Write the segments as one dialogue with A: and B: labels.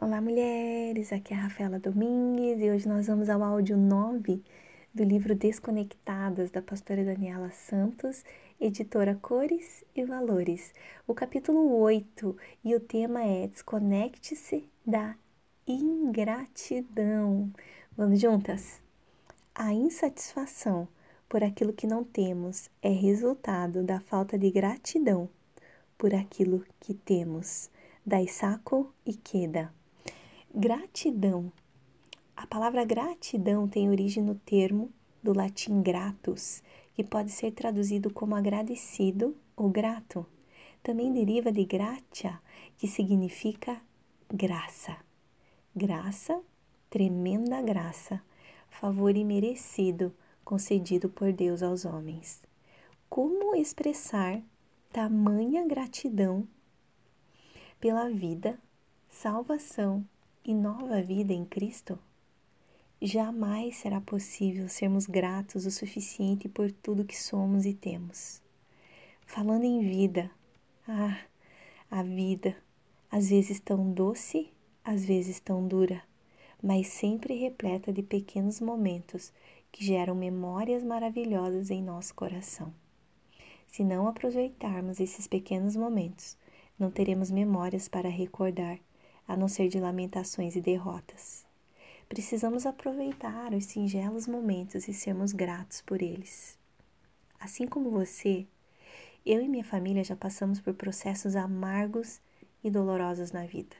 A: Olá, mulheres! Aqui é a Rafaela Domingues e hoje nós vamos ao áudio 9 do livro Desconectadas, da pastora Daniela Santos, editora Cores e Valores. O capítulo 8 e o tema é Desconecte-se da ingratidão. Vamos juntas? A insatisfação por aquilo que não temos é resultado da falta de gratidão por aquilo que temos. Daisaku Ikeda Gratidão. A palavra gratidão tem origem no termo do latim gratus, que pode ser traduzido como agradecido ou grato. Também deriva de gratia, que significa graça. Graça, tremenda graça, favor imerecido concedido por Deus aos homens. Como expressar tamanha gratidão pela vida, salvação e nova vida em Cristo, jamais será possível sermos gratos o suficiente por tudo que somos e temos. Falando em vida, ah, a vida, às vezes tão doce, às vezes tão dura, mas sempre repleta de pequenos momentos que geram memórias maravilhosas em nosso coração. Se não aproveitarmos esses pequenos momentos, não teremos memórias para recordar a não ser de lamentações e derrotas. Precisamos aproveitar os singelos momentos e sermos gratos por eles. Assim como você, eu e minha família já passamos por processos amargos e dolorosos na vida.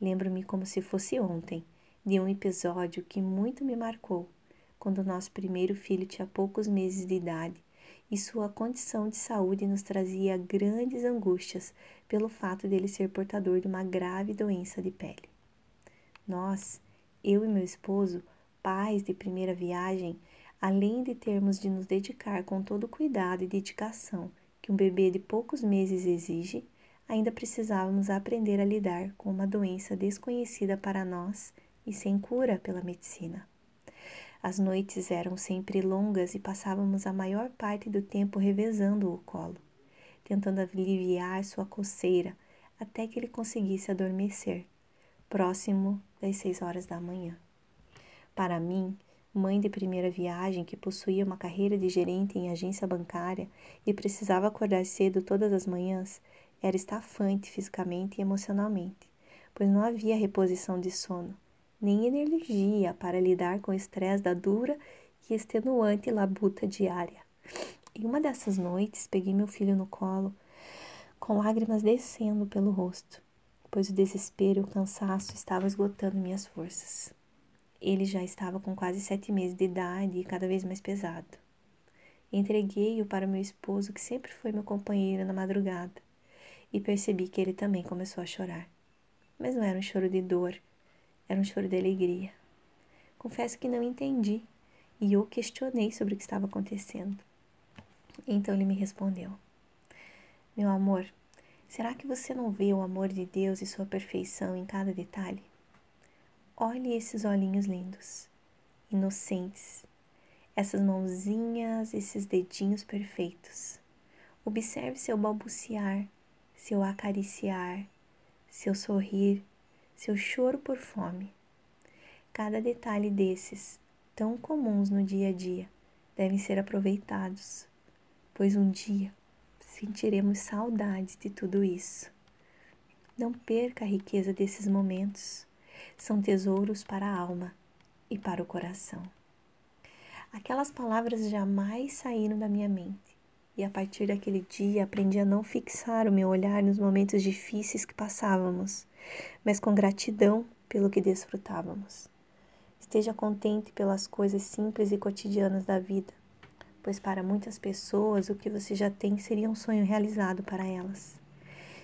A: Lembro-me como se fosse ontem de um episódio que muito me marcou, quando nosso primeiro filho tinha poucos meses de idade e sua condição de saúde nos trazia grandes angústias pelo fato dele ser portador de uma grave doença de pele. Nós, eu e meu esposo, pais de primeira viagem, além de termos de nos dedicar com todo o cuidado e dedicação que um bebê de poucos meses exige, ainda precisávamos aprender a lidar com uma doença desconhecida para nós e sem cura pela medicina. As noites eram sempre longas e passávamos a maior parte do tempo revezando o colo, tentando aliviar sua coceira até que ele conseguisse adormecer, próximo das seis horas da manhã. Para mim, mãe de primeira viagem que possuía uma carreira de gerente em agência bancária e precisava acordar cedo todas as manhãs, era estafante fisicamente e emocionalmente, pois não havia reposição de sono nem energia para lidar com o estresse da dura e extenuante labuta diária. Em uma dessas noites, peguei meu filho no colo, com lágrimas descendo pelo rosto, pois o desespero e o cansaço estavam esgotando minhas forças. Ele já estava com quase sete meses de idade e cada vez mais pesado. Entreguei-o para meu esposo, que sempre foi meu companheiro na madrugada, e percebi que ele também começou a chorar. Mas não era um choro de dor, era um choro de alegria. Confesso que não entendi e o questionei sobre o que estava acontecendo. Então ele me respondeu: Meu amor, será que você não vê o amor de Deus e sua perfeição em cada detalhe? Olhe esses olhinhos lindos, inocentes, essas mãozinhas, esses dedinhos perfeitos. Observe seu balbuciar, seu acariciar, seu sorrir, seu choro por fome. Cada detalhe desses, tão comuns no dia a dia, devem ser aproveitados, pois um dia sentiremos saudade de tudo isso. Não perca a riqueza desses momentos, são tesouros para a alma e para o coração. Aquelas palavras jamais saíram da minha mente, e a partir daquele dia aprendi a não fixar o meu olhar nos momentos difíceis que passávamos, mas com gratidão pelo que desfrutávamos. Esteja contente pelas coisas simples e cotidianas da vida, pois para muitas pessoas o que você já tem seria um sonho realizado para elas.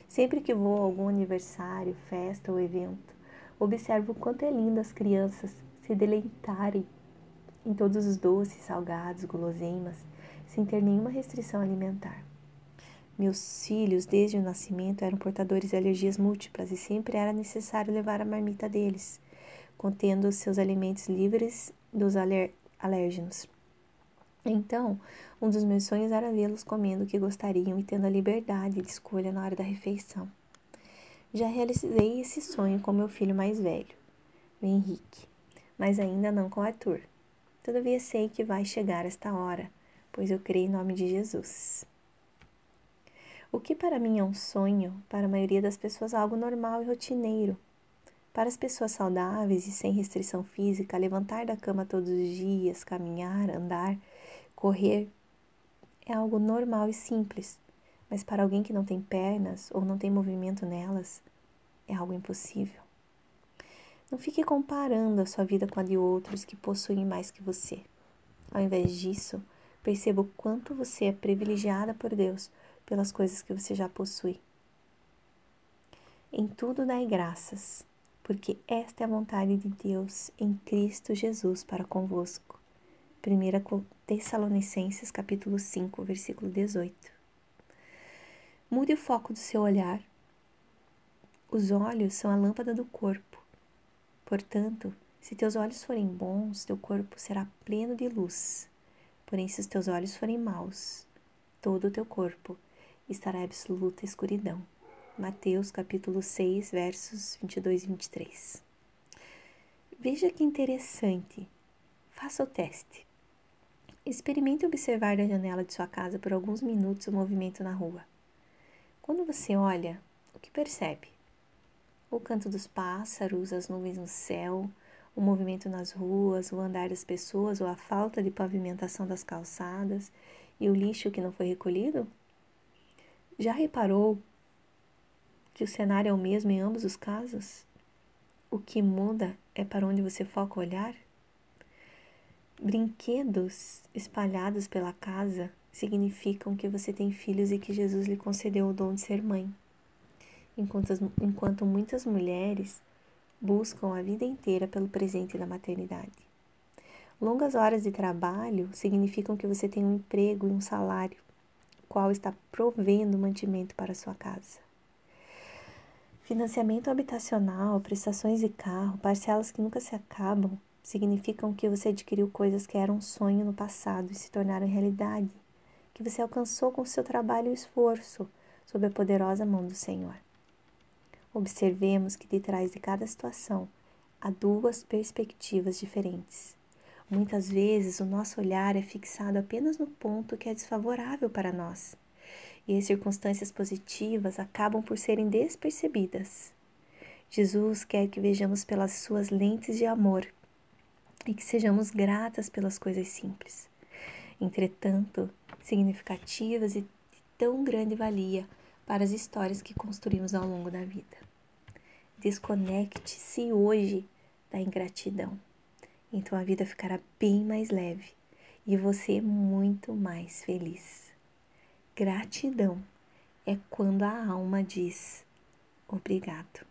A: Sempre que vou a algum aniversário, festa ou evento, observo o quanto é lindo as crianças se deleitarem em todos os doces, salgados, guloseimas sem ter nenhuma restrição alimentar. Meus filhos, desde o nascimento, eram portadores de alergias múltiplas e sempre era necessário levar a marmita deles, contendo seus alimentos livres dos aler alérgenos. Então, um dos meus sonhos era vê-los comendo o que gostariam e tendo a liberdade de escolha na hora da refeição. Já realizei esse sonho com meu filho mais velho, o Henrique, mas ainda não com Arthur. Todavia sei que vai chegar esta hora, pois eu creio em nome de Jesus. O que para mim é um sonho, para a maioria das pessoas é algo normal e rotineiro. Para as pessoas saudáveis e sem restrição física, levantar da cama todos os dias, caminhar, andar, correr é algo normal e simples. Mas para alguém que não tem pernas ou não tem movimento nelas, é algo impossível. Não fique comparando a sua vida com a de outros que possuem mais que você. Ao invés disso, perceba o quanto você é privilegiada por Deus pelas coisas que você já possui. Em tudo dai graças, porque esta é a vontade de Deus em Cristo Jesus para convosco. 1 Tessalonicenses capítulo 5, versículo 18. Mude o foco do seu olhar. Os olhos são a lâmpada do corpo. Portanto, se teus olhos forem bons, teu corpo será pleno de luz. Porém, se os teus olhos forem maus, todo o teu corpo estará absoluta escuridão. Mateus capítulo 6, versos 22 e 23. Veja que interessante. Faça o teste. Experimente observar da janela de sua casa por alguns minutos o movimento na rua. Quando você olha, o que percebe? O canto dos pássaros, as nuvens no céu, o movimento nas ruas, o andar das pessoas ou a falta de pavimentação das calçadas e o lixo que não foi recolhido? Já reparou que o cenário é o mesmo em ambos os casos? O que muda é para onde você foca o olhar? Brinquedos espalhados pela casa significam que você tem filhos e que Jesus lhe concedeu o dom de ser mãe. Enquanto, enquanto muitas mulheres buscam a vida inteira pelo presente da maternidade. Longas horas de trabalho significam que você tem um emprego e um salário qual está provendo mantimento para sua casa. Financiamento habitacional, prestações de carro, parcelas que nunca se acabam, significam que você adquiriu coisas que eram um sonho no passado e se tornaram realidade, que você alcançou com seu trabalho e esforço, sob a poderosa mão do Senhor. Observemos que de trás de cada situação há duas perspectivas diferentes. Muitas vezes o nosso olhar é fixado apenas no ponto que é desfavorável para nós, e as circunstâncias positivas acabam por serem despercebidas. Jesus quer que vejamos pelas suas lentes de amor e que sejamos gratas pelas coisas simples, entretanto, significativas e de tão grande valia para as histórias que construímos ao longo da vida. Desconecte-se hoje da ingratidão então a vida ficará bem mais leve e você muito mais feliz. Gratidão é quando a alma diz obrigado.